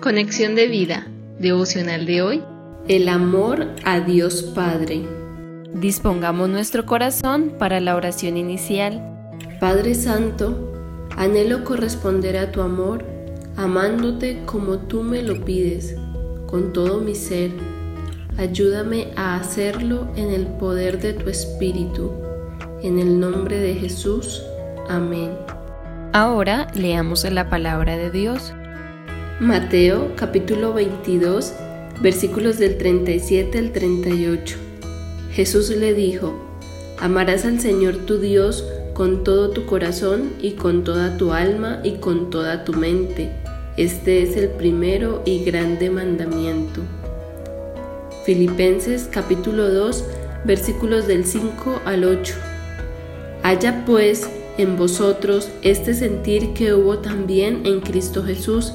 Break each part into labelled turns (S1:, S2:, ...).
S1: Conexión de vida, devocional de hoy.
S2: El amor a Dios Padre.
S1: Dispongamos nuestro corazón para la oración inicial.
S2: Padre Santo, anhelo corresponder a tu amor, amándote como tú me lo pides, con todo mi ser. Ayúdame a hacerlo en el poder de tu Espíritu. En el nombre de Jesús. Amén.
S1: Ahora leamos la palabra de Dios.
S2: Mateo capítulo 22 versículos del 37 al 38. Jesús le dijo, Amarás al Señor tu Dios con todo tu corazón y con toda tu alma y con toda tu mente. Este es el primero y grande mandamiento. Filipenses capítulo 2 versículos del 5 al 8. Haya pues en vosotros este sentir que hubo también en Cristo Jesús,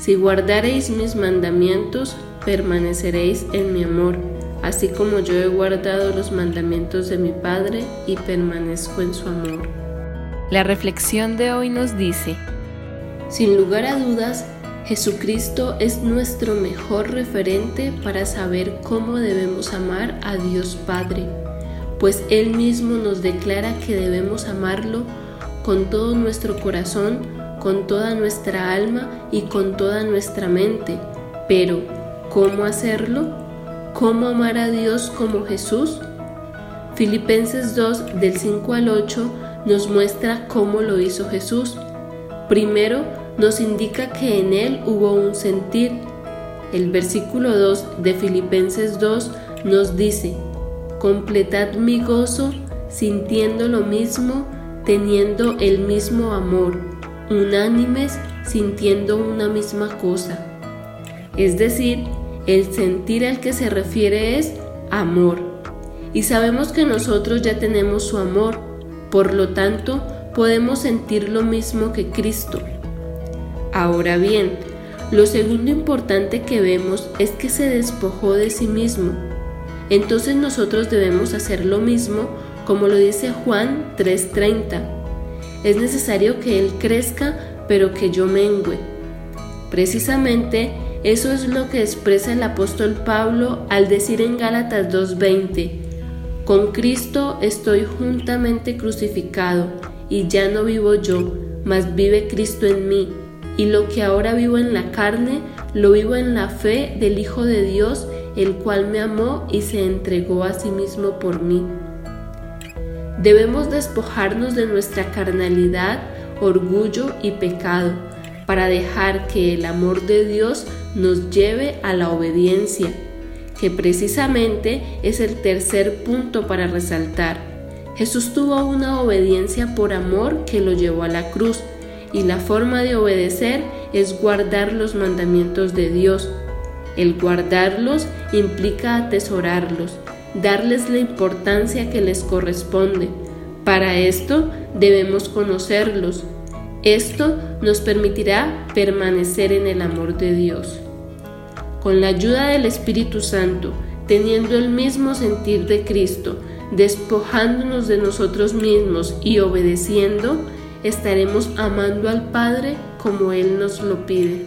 S2: Si guardareis mis mandamientos, permaneceréis en mi amor, así como yo he guardado los mandamientos de mi Padre y permanezco en su amor.
S1: La reflexión de hoy nos dice,
S2: sin lugar a dudas, Jesucristo es nuestro mejor referente para saber cómo debemos amar a Dios Padre, pues Él mismo nos declara que debemos amarlo con todo nuestro corazón, con toda nuestra alma y con toda nuestra mente. Pero, ¿Cómo hacerlo? ¿Cómo amar a Dios como Jesús? Filipenses 2 del 5 al 8 nos muestra cómo lo hizo Jesús. Primero nos indica que en él hubo un sentir. El versículo 2 de Filipenses 2 nos dice, completad mi gozo sintiendo lo mismo, teniendo el mismo amor, unánimes sintiendo una misma cosa. Es decir, el sentir al que se refiere es amor. Y sabemos que nosotros ya tenemos su amor, por lo tanto podemos sentir lo mismo que Cristo. Ahora bien, lo segundo importante que vemos es que se despojó de sí mismo. Entonces nosotros debemos hacer lo mismo como lo dice Juan 3:30. Es necesario que Él crezca, pero que yo mengüe. Precisamente eso es lo que expresa el apóstol Pablo al decir en Gálatas 2.20, con Cristo estoy juntamente crucificado, y ya no vivo yo, mas vive Cristo en mí, y lo que ahora vivo en la carne, lo vivo en la fe del Hijo de Dios, el cual me amó y se entregó a sí mismo por mí. Debemos despojarnos de nuestra carnalidad, orgullo y pecado, para dejar que el amor de Dios nos lleve a la obediencia, que precisamente es el tercer punto para resaltar. Jesús tuvo una obediencia por amor que lo llevó a la cruz, y la forma de obedecer es guardar los mandamientos de Dios. El guardarlos implica atesorarlos, darles la importancia que les corresponde. Para esto debemos conocerlos, esto nos permitirá permanecer en el amor de Dios. Con la ayuda del Espíritu Santo, teniendo el mismo sentir de Cristo, despojándonos de nosotros mismos y obedeciendo, estaremos amando al Padre como Él nos lo pide.